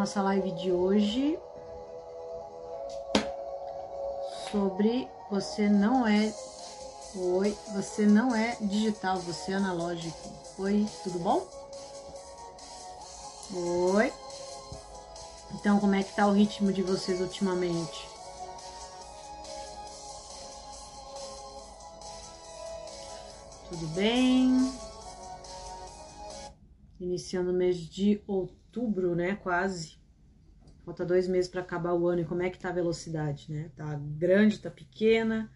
nossa live de hoje sobre você não é Oi, você não é digital, você é analógico. Oi, tudo bom? Oi. Então, como é que tá o ritmo de vocês ultimamente? Tudo bem? Iniciando o mês de outubro, né? Quase. Falta dois meses para acabar o ano. E como é que tá a velocidade, né? Tá grande, tá pequena?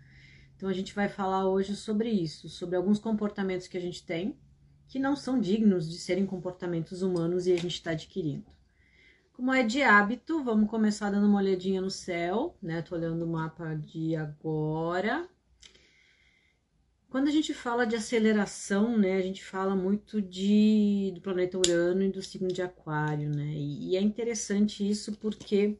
Então a gente vai falar hoje sobre isso, sobre alguns comportamentos que a gente tem que não são dignos de serem comportamentos humanos e a gente está adquirindo. Como é de hábito, vamos começar dando uma olhadinha no céu, né? Tô olhando o mapa de agora. Quando a gente fala de aceleração, né, a gente fala muito de do planeta Urano e do signo de Aquário, né? E, e é interessante isso porque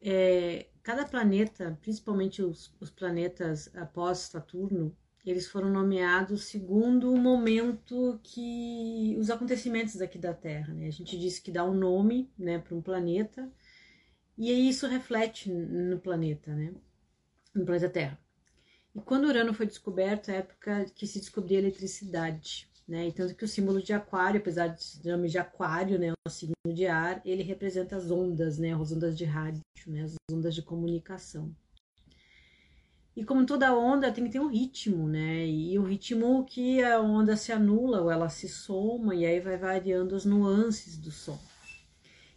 é, cada planeta, principalmente os, os planetas após Saturno, eles foram nomeados segundo o momento que os acontecimentos aqui da Terra, né? A gente diz que dá um nome, né, para um planeta e isso reflete no planeta, né? No planeta Terra. E quando Urano foi descoberto, é a época que se descobria a eletricidade né? Tanto que o símbolo de aquário, apesar de se nome de aquário, né, o signo de ar, ele representa as ondas, né, as ondas de rádio, né, as ondas de comunicação. E como toda onda tem que ter um ritmo, né? E o ritmo que a onda se anula ou ela se soma e aí vai variando as nuances do som.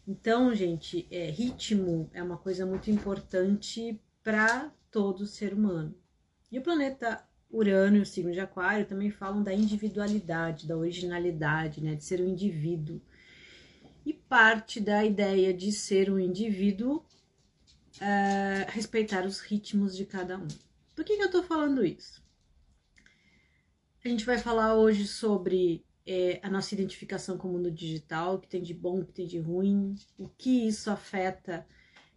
Então, gente, é, ritmo é uma coisa muito importante para todo ser humano. E o planeta Urano e o signo de Aquário também falam da individualidade, da originalidade, né, de ser um indivíduo. E parte da ideia de ser um indivíduo é respeitar os ritmos de cada um. Por que, que eu estou falando isso? A gente vai falar hoje sobre é, a nossa identificação com o mundo digital, o que tem de bom, o que tem de ruim, o que isso afeta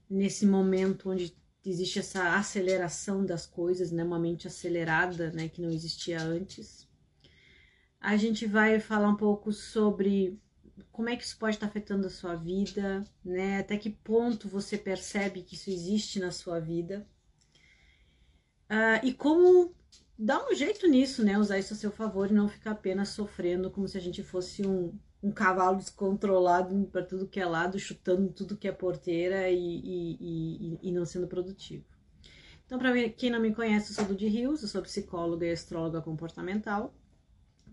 nesse momento onde existe essa aceleração das coisas, né, uma mente acelerada, né, que não existia antes. A gente vai falar um pouco sobre como é que isso pode estar afetando a sua vida, né, até que ponto você percebe que isso existe na sua vida. Uh, e como dar um jeito nisso, né, usar isso a seu favor e não ficar apenas sofrendo como se a gente fosse um, um cavalo descontrolado para tudo que é lado, chutando tudo que é porteira e, e, e, e não sendo produtivo. Então, para quem não me conhece, eu sou Ludi Rios, eu sou psicóloga e astróloga comportamental,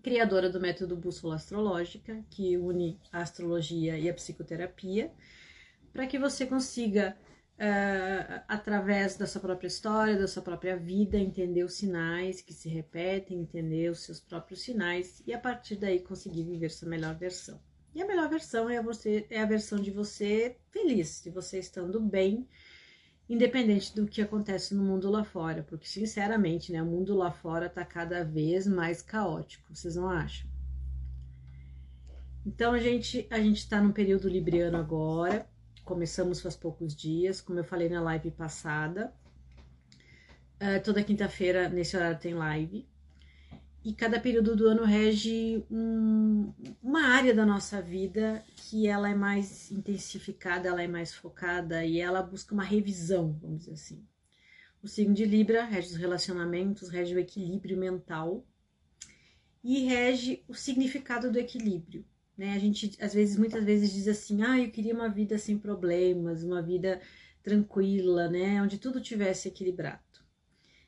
criadora do método Bússola Astrológica, que une a astrologia e a psicoterapia, para que você consiga uh, através da sua própria história, da sua própria vida, entender os sinais que se repetem, entender os seus próprios sinais e a partir daí conseguir viver sua melhor versão. E a melhor versão é, você, é a versão de você feliz, de você estando bem, independente do que acontece no mundo lá fora, porque sinceramente, né, o mundo lá fora está cada vez mais caótico, vocês não acham? Então a gente a gente está num período libriano agora, Começamos faz poucos dias, como eu falei na live passada. Uh, toda quinta-feira, nesse horário, tem live. E cada período do ano rege um, uma área da nossa vida que ela é mais intensificada, ela é mais focada e ela busca uma revisão, vamos dizer assim. O signo de Libra rege os relacionamentos, rege o equilíbrio mental e rege o significado do equilíbrio. Né? A gente, às vezes, muitas vezes diz assim: ah, eu queria uma vida sem problemas, uma vida tranquila, né? Onde tudo tivesse equilibrado.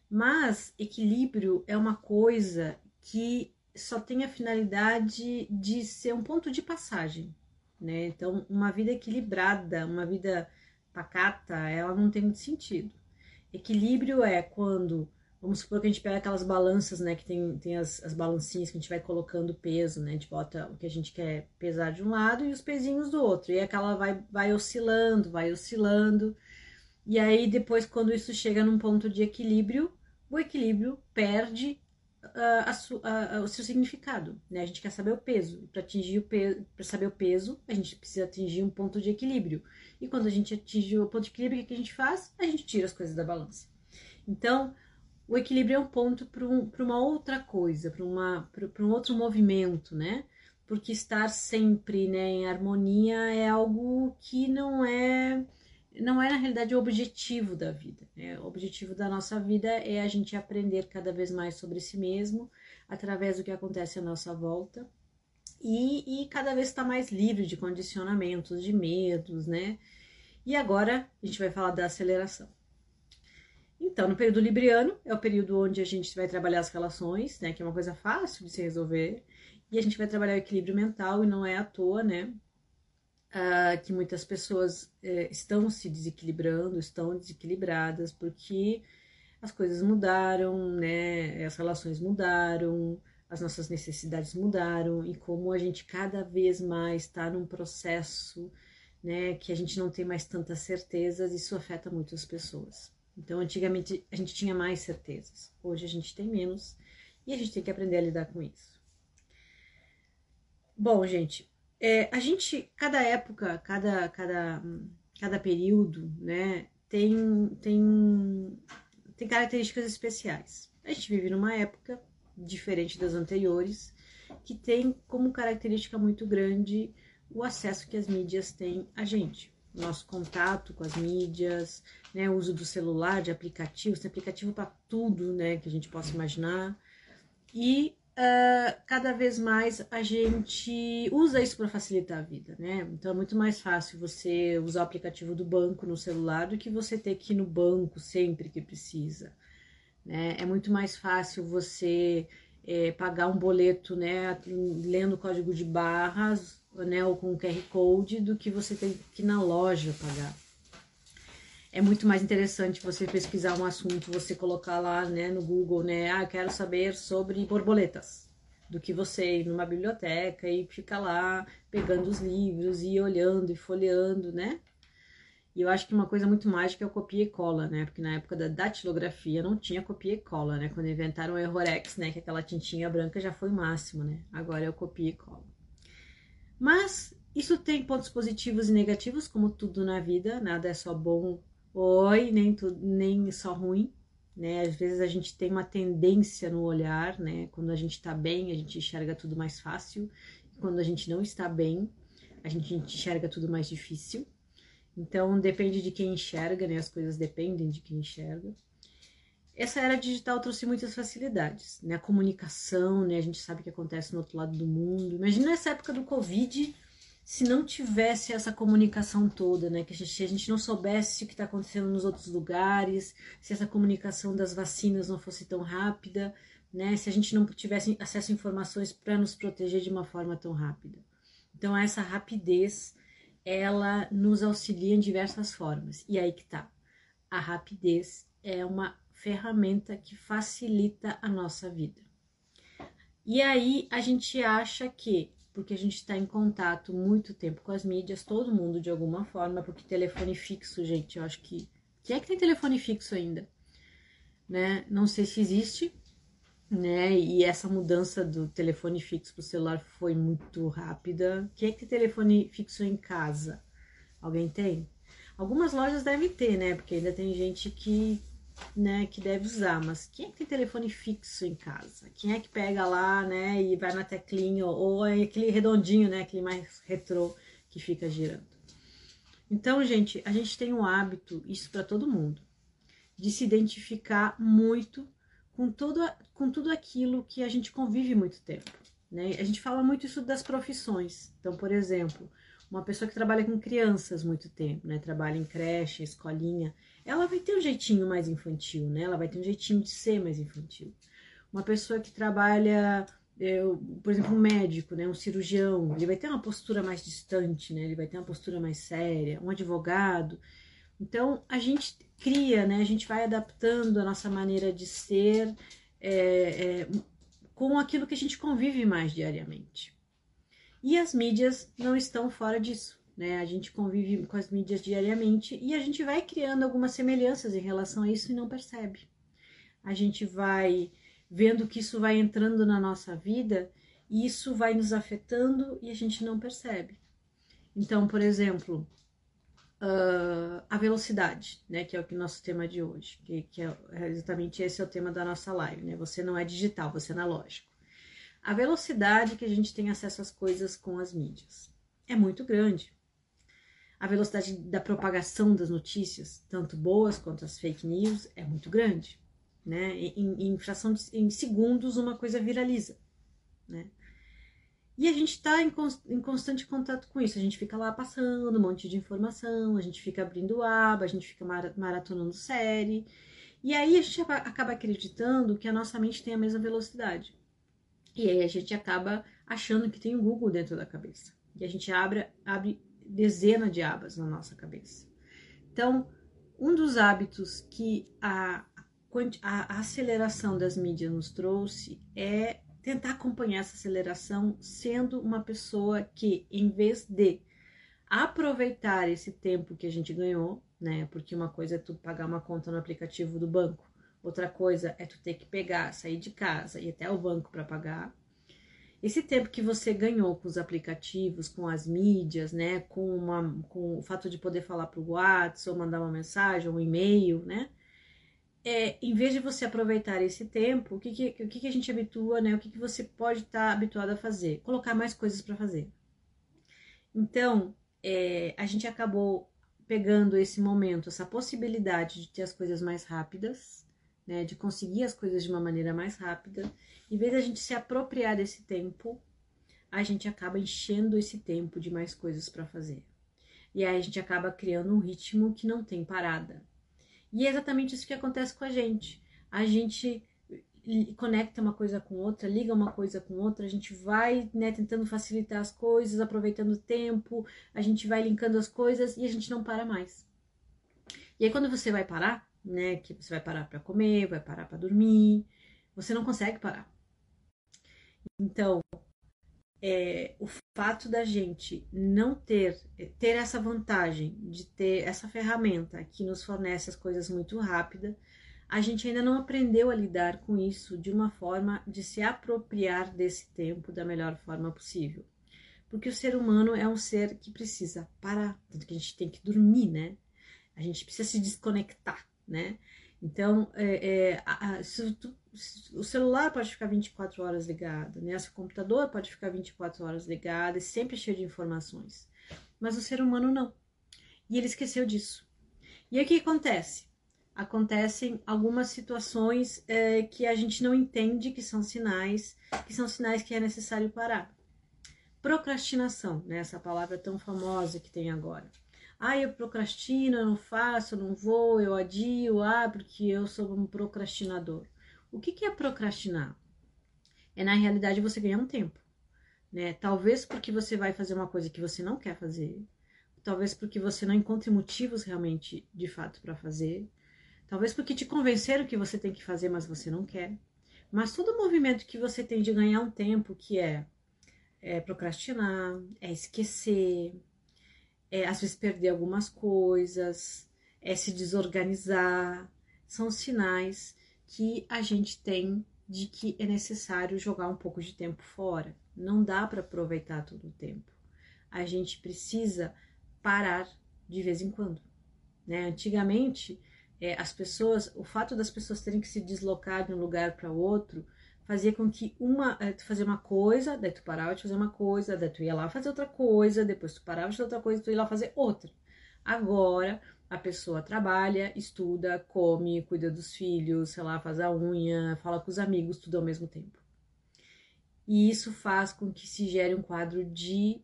Mas equilíbrio é uma coisa que só tem a finalidade de ser um ponto de passagem, né? Então, uma vida equilibrada, uma vida pacata, ela não tem muito sentido. Equilíbrio é quando Vamos supor que a gente pega aquelas balanças, né? Que tem, tem as, as balancinhas que a gente vai colocando peso, né? A gente bota o que a gente quer pesar de um lado e os pezinhos do outro. E aquela vai, vai oscilando, vai oscilando. E aí, depois, quando isso chega num ponto de equilíbrio, o equilíbrio perde uh, a, a, o seu significado, né? A gente quer saber o peso. Para atingir o peso, para saber o peso, a gente precisa atingir um ponto de equilíbrio. E quando a gente atinge o ponto de equilíbrio, o que a gente faz? A gente tira as coisas da balança. Então, o equilíbrio é um ponto para um, uma outra coisa, para um outro movimento, né? Porque estar sempre né, em harmonia é algo que não é não é na realidade o objetivo da vida. Né? O objetivo da nossa vida é a gente aprender cada vez mais sobre si mesmo através do que acontece à nossa volta e, e cada vez estar tá mais livre de condicionamentos, de medos, né? E agora a gente vai falar da aceleração. Então, no período libriano é o período onde a gente vai trabalhar as relações, né? Que é uma coisa fácil de se resolver. E a gente vai trabalhar o equilíbrio mental e não é à toa, né? uh, que muitas pessoas uh, estão se desequilibrando, estão desequilibradas, porque as coisas mudaram, né? As relações mudaram, as nossas necessidades mudaram, e como a gente cada vez mais está num processo, né, que a gente não tem mais tantas certezas, isso afeta muito as pessoas. Então, antigamente a gente tinha mais certezas, hoje a gente tem menos, e a gente tem que aprender a lidar com isso. Bom, gente, é, a gente, cada época, cada, cada, cada período, né, tem, tem, tem características especiais. A gente vive numa época diferente das anteriores, que tem como característica muito grande o acesso que as mídias têm a gente. Nosso contato com as mídias, né, uso do celular, de aplicativos, tem aplicativo para tudo né, que a gente possa imaginar. E uh, cada vez mais a gente usa isso para facilitar a vida, né? Então é muito mais fácil você usar o aplicativo do banco no celular do que você ter que ir no banco sempre que precisa. Né? É muito mais fácil você é, pagar um boleto, né, lendo o código de barras, né, ou com QR Code, do que você ter que ir na loja pagar é muito mais interessante você pesquisar um assunto, você colocar lá, né, no Google, né, ah, quero saber sobre borboletas, do que você ir numa biblioteca e ficar lá pegando os livros e olhando e folheando, né? E eu acho que uma coisa muito mágica é o copia e cola, né? Porque na época da datilografia não tinha copia e cola, né? Quando inventaram o Errorex, né, que aquela tintinha branca já foi o máximo, né? Agora é o copia e cola. Mas isso tem pontos positivos e negativos, como tudo na vida, nada é só bom oi, nem, tudo, nem só ruim, né? Às vezes a gente tem uma tendência no olhar, né? Quando a gente tá bem, a gente enxerga tudo mais fácil. Quando a gente não está bem, a gente enxerga tudo mais difícil. Então depende de quem enxerga, né? As coisas dependem de quem enxerga. Essa era digital trouxe muitas facilidades, né? A comunicação, né? A gente sabe o que acontece no outro lado do mundo. Imagina essa época do Covid, se não tivesse essa comunicação toda, né? Que a gente, a gente não soubesse o que está acontecendo nos outros lugares, se essa comunicação das vacinas não fosse tão rápida, né? Se a gente não tivesse acesso a informações para nos proteger de uma forma tão rápida. Então, essa rapidez, ela nos auxilia em diversas formas. E aí que tá. A rapidez é uma ferramenta que facilita a nossa vida. E aí a gente acha que porque a gente está em contato muito tempo com as mídias, todo mundo de alguma forma, porque telefone fixo, gente, eu acho que. Quem é que tem telefone fixo ainda? Né? Não sei se existe, né? E essa mudança do telefone fixo para o celular foi muito rápida. Quem é que tem telefone fixo em casa? Alguém tem? Algumas lojas devem ter, né? Porque ainda tem gente que né, que deve usar, mas quem é que tem telefone fixo em casa? Quem é que pega lá, né, e vai na teclinha, ou, é aquele redondinho, né, aquele mais retrô que fica girando. Então, gente, a gente tem um hábito, isso para todo mundo, de se identificar muito com tudo, com tudo aquilo que a gente convive muito tempo. Né? A gente fala muito isso das profissões. Então, por exemplo, uma pessoa que trabalha com crianças muito tempo, né? Trabalha em creche, escolinha, ela vai ter um jeitinho mais infantil, né? Ela vai ter um jeitinho de ser mais infantil. Uma pessoa que trabalha, eu, por exemplo, um médico, né? Um cirurgião, ele vai ter uma postura mais distante, né? Ele vai ter uma postura mais séria. Um advogado. Então, a gente cria, né? A gente vai adaptando a nossa maneira de ser é, é, com aquilo que a gente convive mais diariamente. E as mídias não estão fora disso. Né? A gente convive com as mídias diariamente e a gente vai criando algumas semelhanças em relação a isso e não percebe. A gente vai vendo que isso vai entrando na nossa vida e isso vai nos afetando e a gente não percebe. Então, por exemplo, uh, a velocidade, né? Que é o nosso tema de hoje, que, que é, é exatamente esse é o tema da nossa live, né? Você não é digital, você é analógico. A velocidade que a gente tem acesso às coisas com as mídias é muito grande. A velocidade da propagação das notícias, tanto boas quanto as fake news, é muito grande. Né? Em, em fração de em segundos, uma coisa viraliza. Né? E a gente está em, em, constante contato com isso. A gente fica lá passando um monte de informação, a gente fica abrindo aba, a gente fica maratonando série. E aí a gente acaba acreditando que a nossa mente tem a mesma velocidade. E aí a gente acaba achando que tem o Google dentro da cabeça. E a gente abre, abre dezenas de abas na nossa cabeça. Então, um dos hábitos que a, a aceleração das mídias nos trouxe é tentar acompanhar essa aceleração sendo uma pessoa que, em vez de aproveitar esse tempo que a gente ganhou, né? Porque uma coisa é tu pagar uma conta no aplicativo do banco, outra coisa é tu ter que pegar, sair de casa e até o banco para pagar. Esse tempo que você ganhou com os aplicativos, com as mídias, né, com, uma, com o fato de poder falar para o WhatsApp ou mandar uma mensagem, um e-mail, né, é, em vez de você aproveitar esse tempo, o que, que, o que, que a gente habitua, né? O que, que você pode estar tá habituado a fazer? Colocar mais coisas para fazer. Então, é, a gente acabou pegando esse momento, essa possibilidade de ter as coisas mais rápidas, né? De conseguir as coisas de uma maneira mais rápida. Em vez de a gente se apropriar desse tempo, a gente acaba enchendo esse tempo de mais coisas para fazer. E aí a gente acaba criando um ritmo que não tem parada. E é exatamente isso que acontece com a gente. A gente conecta uma coisa com outra, liga uma coisa com outra, a gente vai né, tentando facilitar as coisas, aproveitando o tempo, a gente vai linkando as coisas e a gente não para mais. E aí quando você vai parar, né, que você vai parar para comer, vai parar para dormir, você não consegue parar. Então, é, o fato da gente não ter ter essa vantagem de ter essa ferramenta que nos fornece as coisas muito rápida, a gente ainda não aprendeu a lidar com isso de uma forma de se apropriar desse tempo da melhor forma possível. Porque o ser humano é um ser que precisa parar, tanto que a gente tem que dormir, né? A gente precisa se desconectar, né? Então, é, é, a, a, tu, o celular pode ficar 24 horas ligado, né? Seu computador pode ficar 24 horas ligado e sempre cheio de informações. Mas o ser humano não. E ele esqueceu disso. E aí o que acontece? Acontecem algumas situações é, que a gente não entende que são sinais, que são sinais que é necessário parar. Procrastinação, né? Essa palavra tão famosa que tem agora. Ah, eu procrastino, eu não faço, eu não vou, eu adio, ah, porque eu sou um procrastinador. O que, que é procrastinar? É, na realidade, você ganhar um tempo. Né? Talvez porque você vai fazer uma coisa que você não quer fazer, talvez porque você não encontre motivos realmente, de fato, para fazer, talvez porque te convenceram que você tem que fazer, mas você não quer. Mas todo movimento que você tem de ganhar um tempo, que é, é procrastinar, é esquecer, é, às vezes perder algumas coisas, é se desorganizar, são sinais que a gente tem de que é necessário jogar um pouco de tempo fora. Não dá para aproveitar todo o tempo. A gente precisa parar de vez em quando. Né? Antigamente, é, as pessoas, o fato das pessoas terem que se deslocar de um lugar para outro fazia com que uma, eh, tu fazia uma coisa, daí tu parava de fazer uma coisa, daí tu ia lá fazer outra coisa, depois tu parava de fazer outra coisa, tu ia lá fazer outra. Agora, a pessoa trabalha, estuda, come, cuida dos filhos, sei lá, faz a unha, fala com os amigos, tudo ao mesmo tempo. E isso faz com que se gere um quadro de,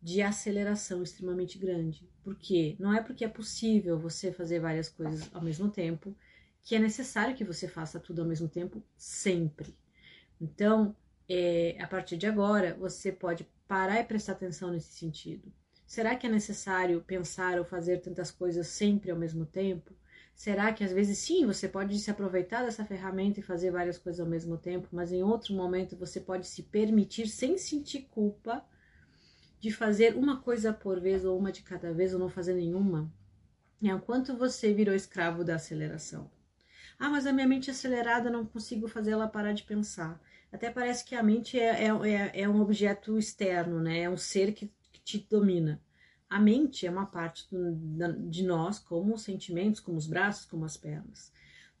de aceleração extremamente grande. Por quê? Não é porque é possível você fazer várias coisas ao mesmo tempo que é necessário que você faça tudo ao mesmo tempo sempre. Então, é, a partir de agora, você pode parar e prestar atenção nesse sentido. Será que é necessário pensar ou fazer tantas coisas sempre ao mesmo tempo? Será que às vezes sim, você pode se aproveitar dessa ferramenta e fazer várias coisas ao mesmo tempo, mas em outro momento você pode se permitir, sem sentir culpa, de fazer uma coisa por vez ou uma de cada vez ou não fazer nenhuma? É o quanto você virou escravo da aceleração. Ah, mas a minha mente é acelerada, não consigo fazer ela parar de pensar. Até parece que a mente é, é, é, é um objeto externo, né? É um ser que, que te domina. a mente é uma parte do, de nós, como os sentimentos, como os braços, como as pernas.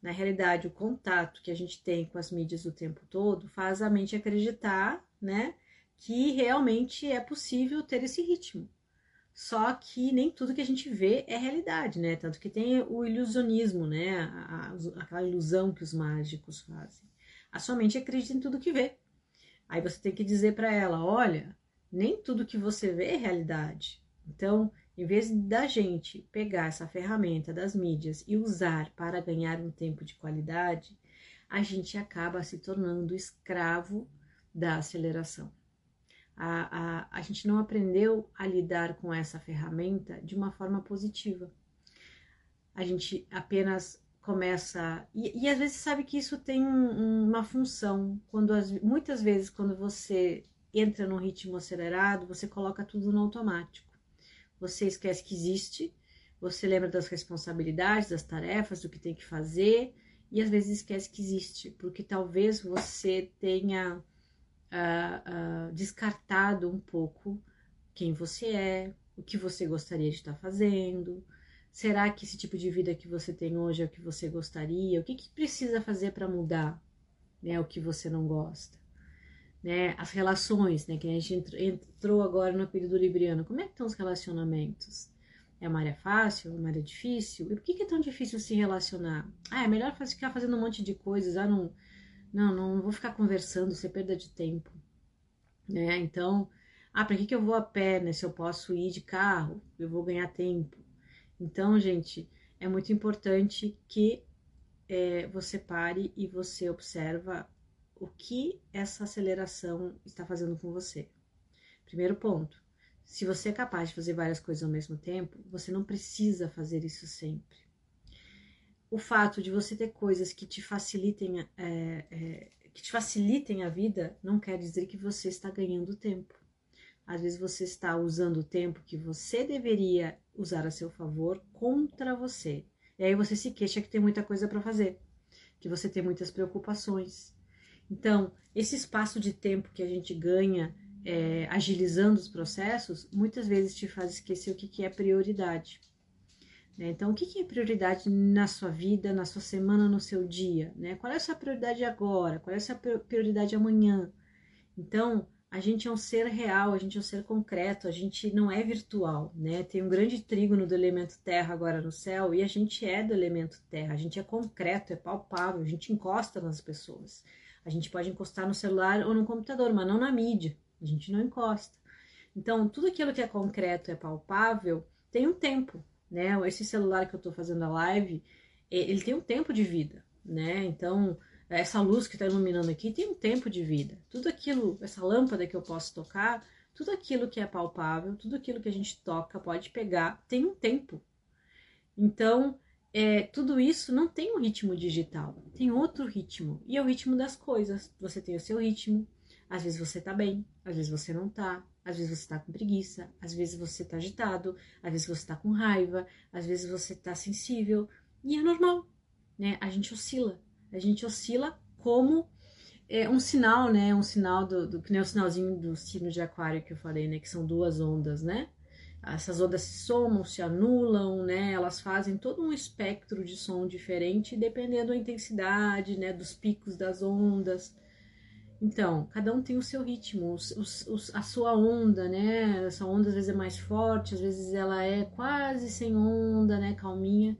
Na realidade, o contato que a gente tem com as mídias o tempo todo faz a mente acreditar, né, que realmente é possível ter esse ritmo. Só que nem tudo que a gente vê é realidade, né? Tanto que tem o ilusionismo, né? A, a, aquela ilusão que os mágicos fazem. A sua mente acredita em tudo que vê. Aí você tem que dizer para ela: olha, nem tudo que você vê é realidade. Então, em vez da gente pegar essa ferramenta das mídias e usar para ganhar um tempo de qualidade, a gente acaba se tornando escravo da aceleração. A, a, a gente não aprendeu a lidar com essa ferramenta de uma forma positiva. A gente apenas começa. E, e às vezes sabe que isso tem um, uma função. quando as, Muitas vezes, quando você entra num ritmo acelerado, você coloca tudo no automático você esquece que existe, você lembra das responsabilidades, das tarefas, do que tem que fazer, e às vezes esquece que existe, porque talvez você tenha uh, uh, descartado um pouco quem você é, o que você gostaria de estar fazendo. Será que esse tipo de vida que você tem hoje é o que você gostaria? O que, que precisa fazer para mudar né, o que você não gosta? né, as relações, né, que a gente entrou agora no período libriano, como é que estão os relacionamentos? É uma área fácil, é uma área difícil? E por que, que é tão difícil se relacionar? Ah, é melhor ficar fazendo um monte de coisas, ah, não, não, não vou ficar conversando, você perda de tempo, né? Então, ah, para que, que eu vou a pé, né, se eu posso ir de carro, eu vou ganhar tempo. Então, gente, é muito importante que é, você pare e você observa o que essa aceleração está fazendo com você. Primeiro ponto: se você é capaz de fazer várias coisas ao mesmo tempo, você não precisa fazer isso sempre. O fato de você ter coisas que te facilitem, é, é, que te facilitem a vida não quer dizer que você está ganhando tempo. Às vezes você está usando o tempo que você deveria usar a seu favor contra você. E aí você se queixa que tem muita coisa para fazer, que você tem muitas preocupações, então, esse espaço de tempo que a gente ganha é, agilizando os processos, muitas vezes te faz esquecer o que, que é prioridade. Né? Então, o que, que é prioridade na sua vida, na sua semana, no seu dia? Né? Qual é a sua prioridade agora? Qual é a sua prioridade amanhã? Então, a gente é um ser real, a gente é um ser concreto, a gente não é virtual, né? Tem um grande trígono do elemento terra agora no céu e a gente é do elemento terra, a gente é concreto, é palpável, a gente encosta nas pessoas. A gente pode encostar no celular ou no computador, mas não na mídia. A gente não encosta. Então, tudo aquilo que é concreto, é palpável, tem um tempo, né? Esse celular que eu estou fazendo a live, ele tem um tempo de vida, né? Então, essa luz que está iluminando aqui tem um tempo de vida. Tudo aquilo, essa lâmpada que eu posso tocar, tudo aquilo que é palpável, tudo aquilo que a gente toca, pode pegar, tem um tempo. Então, é, tudo isso não tem um ritmo digital, tem outro ritmo. E é o ritmo das coisas. Você tem o seu ritmo. Às vezes você tá bem, às vezes você não tá. Às vezes você tá com preguiça, às vezes você tá agitado, às vezes você tá com raiva, às vezes você tá sensível. E é normal, né? A gente oscila. A gente oscila como é, um sinal, né? Um sinal do, do que nem o sinalzinho do sino de aquário que eu falei, né? Que são duas ondas, né? essas ondas se somam, se anulam, né? Elas fazem todo um espectro de som diferente, dependendo da intensidade, né? Dos picos das ondas. Então, cada um tem o seu ritmo, os, os, a sua onda, né? Essa onda às vezes é mais forte, às vezes ela é quase sem onda, né? Calminha.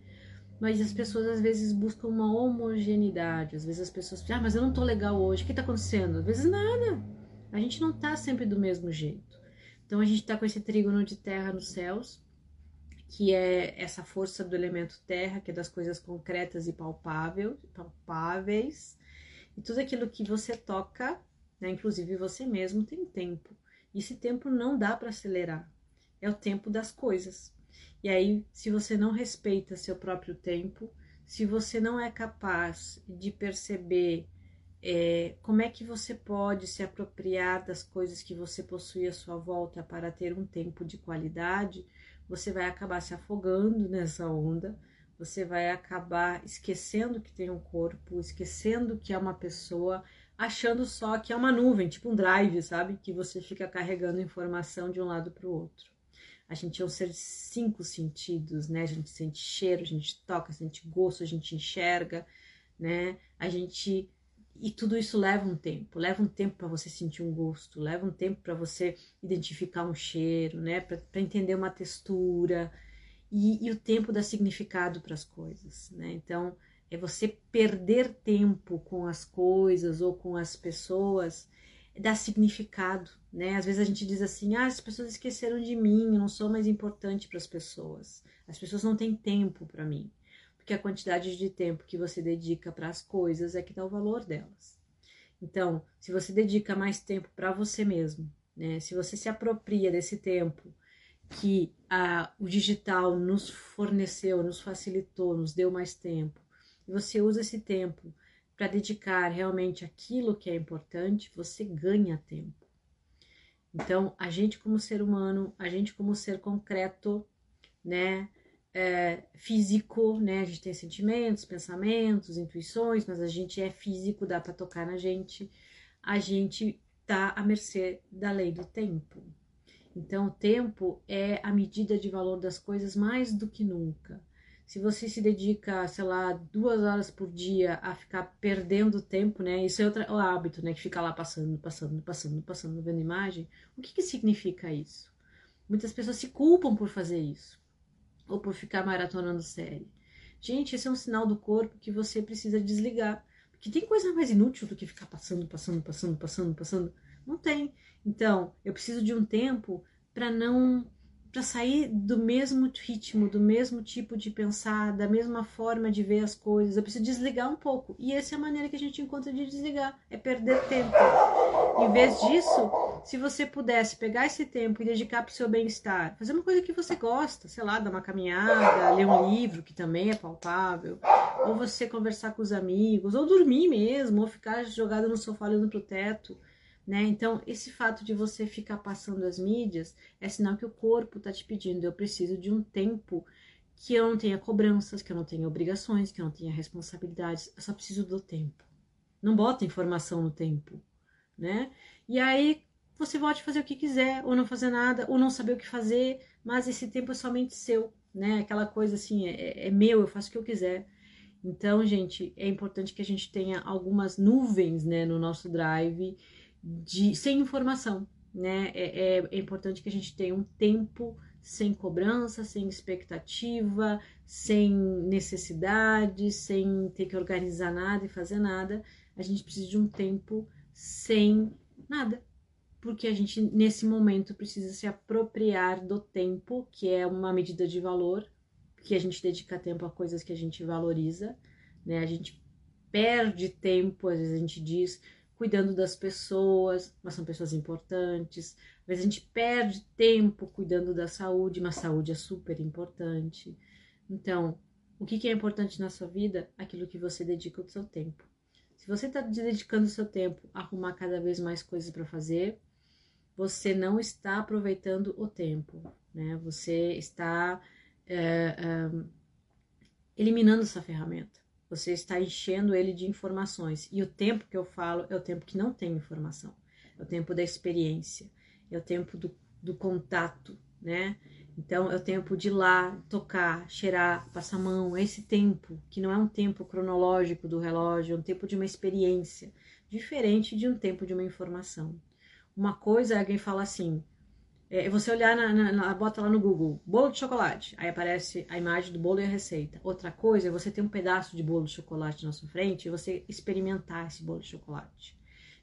Mas as pessoas às vezes buscam uma homogeneidade. Às vezes as pessoas falam, ah, mas eu não tô legal hoje, o que tá acontecendo? Às vezes nada. A gente não tá sempre do mesmo jeito. Então a gente está com esse trígono de terra nos céus, que é essa força do elemento terra, que é das coisas concretas e palpáveis. E tudo aquilo que você toca, né, inclusive você mesmo, tem tempo. E esse tempo não dá para acelerar. É o tempo das coisas. E aí, se você não respeita seu próprio tempo, se você não é capaz de perceber é, como é que você pode se apropriar das coisas que você possui à sua volta para ter um tempo de qualidade? Você vai acabar se afogando nessa onda, você vai acabar esquecendo que tem um corpo, esquecendo que é uma pessoa, achando só que é uma nuvem, tipo um drive, sabe? Que você fica carregando informação de um lado para o outro. A gente é um ser de cinco sentidos, né? A gente sente cheiro, a gente toca, sente gosto, a gente enxerga, né? A gente e tudo isso leva um tempo, leva um tempo para você sentir um gosto, leva um tempo para você identificar um cheiro, né? Para entender uma textura e, e o tempo dá significado para as coisas, né? Então é você perder tempo com as coisas ou com as pessoas dá significado, né? Às vezes a gente diz assim: ah, as pessoas esqueceram de mim, eu não sou mais importante para as pessoas. As pessoas não têm tempo para mim. Porque a quantidade de tempo que você dedica para as coisas é que dá o valor delas. Então, se você dedica mais tempo para você mesmo, né? Se você se apropria desse tempo que a, o digital nos forneceu, nos facilitou, nos deu mais tempo, e você usa esse tempo para dedicar realmente aquilo que é importante, você ganha tempo. Então, a gente como ser humano, a gente como ser concreto, né, é, físico, né, a gente tem sentimentos, pensamentos, intuições, mas a gente é físico, dá para tocar na gente, a gente tá à mercê da lei do tempo. Então, o tempo é a medida de valor das coisas mais do que nunca. Se você se dedica, sei lá, duas horas por dia a ficar perdendo tempo, né? Isso é outro o hábito, né? Que fica lá passando, passando, passando, passando, vendo imagem. O que, que significa isso? Muitas pessoas se culpam por fazer isso. Ou por ficar maratonando série. Gente, esse é um sinal do corpo que você precisa desligar. Porque tem coisa mais inútil do que ficar passando, passando, passando, passando, passando. Não tem. Então, eu preciso de um tempo para não para sair do mesmo ritmo, do mesmo tipo de pensar, da mesma forma de ver as coisas. Eu preciso desligar um pouco. E essa é a maneira que a gente encontra de desligar, é perder tempo. Em vez disso, se você pudesse pegar esse tempo e dedicar para o seu bem-estar, fazer uma coisa que você gosta, sei lá, dar uma caminhada, ler um livro que também é palpável, ou você conversar com os amigos, ou dormir mesmo, ou ficar jogado no sofá olhando para o teto né? Então, esse fato de você ficar passando as mídias é sinal que o corpo está te pedindo. Eu preciso de um tempo que eu não tenha cobranças, que eu não tenha obrigações, que eu não tenha responsabilidades. Eu só preciso do tempo. Não bota informação no tempo, né? E aí você pode fazer o que quiser, ou não fazer nada, ou não saber o que fazer, mas esse tempo é somente seu, né? Aquela coisa assim, é, é meu, eu faço o que eu quiser. Então, gente, é importante que a gente tenha algumas nuvens, né, no nosso drive de, sem informação, né? É, é, é importante que a gente tenha um tempo sem cobrança, sem expectativa, sem necessidade, sem ter que organizar nada e fazer nada. A gente precisa de um tempo sem nada, porque a gente nesse momento precisa se apropriar do tempo, que é uma medida de valor, que a gente dedica tempo a coisas que a gente valoriza, né? A gente perde tempo, às vezes a gente diz, cuidando das pessoas, mas são pessoas importantes. Às vezes a gente perde tempo cuidando da saúde, mas saúde é super importante. Então, o que, é importante na sua vida? Aquilo que você dedica o seu tempo. Se você está dedicando o seu tempo a arrumar cada vez mais coisas para fazer, você não está aproveitando o tempo, né? Você está é, é, eliminando essa ferramenta. Você está enchendo ele de informações. E o tempo que eu falo é o tempo que não tem informação. É o tempo da experiência. É o tempo do, do contato, né? Então, é o tempo de ir lá, tocar, cheirar, passar a mão. É esse tempo, que não é um tempo cronológico do relógio, é um tempo de uma experiência, diferente de um tempo de uma informação. Uma coisa é alguém fala assim, é você olhar na, na, na, bota lá no Google, bolo de chocolate, aí aparece a imagem do bolo e a receita. Outra coisa é você ter um pedaço de bolo de chocolate na sua frente e você experimentar esse bolo de chocolate.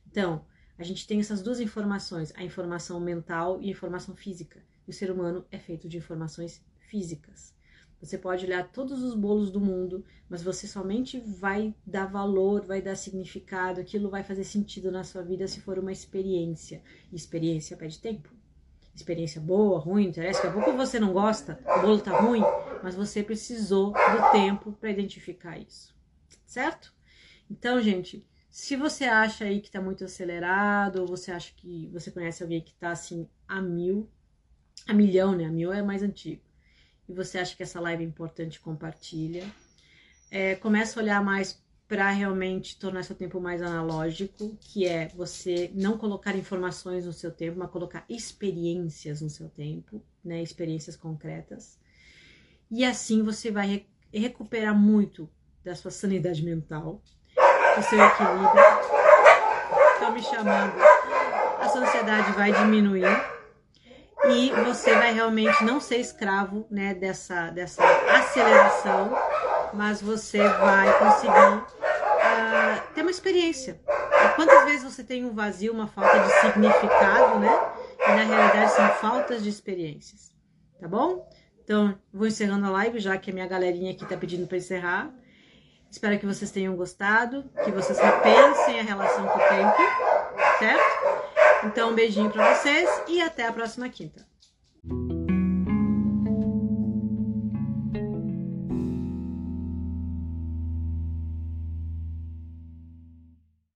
Então, a gente tem essas duas informações, a informação mental e a informação física. O ser humano é feito de informações físicas. Você pode olhar todos os bolos do mundo, mas você somente vai dar valor, vai dar significado, aquilo vai fazer sentido na sua vida se for uma experiência. E experiência pede tempo experiência boa, ruim, não interessa. Daqui a pouco você não gosta, o bolo tá ruim, mas você precisou do tempo para identificar isso, certo? Então, gente, se você acha aí que tá muito acelerado, ou você acha que você conhece alguém que tá assim a mil, a milhão, né? A mil é mais antigo. E você acha que essa live é importante, compartilha. É, começa a olhar mais para realmente tornar seu tempo mais analógico, que é você não colocar informações no seu tempo, mas colocar experiências no seu tempo, né? Experiências concretas. E assim você vai re recuperar muito da sua sanidade mental, do seu equilíbrio. Estão me chamando. A sua ansiedade vai diminuir e você vai realmente não ser escravo, né, dessa dessa aceleração, mas você vai conseguir ter uma experiência. E quantas vezes você tem um vazio, uma falta de significado, né? E na realidade são faltas de experiências, tá bom? Então, vou encerrando a live, já que a minha galerinha aqui tá pedindo para encerrar. Espero que vocês tenham gostado, que vocês repensem a relação com o tempo, certo? Então, um beijinho para vocês e até a próxima quinta.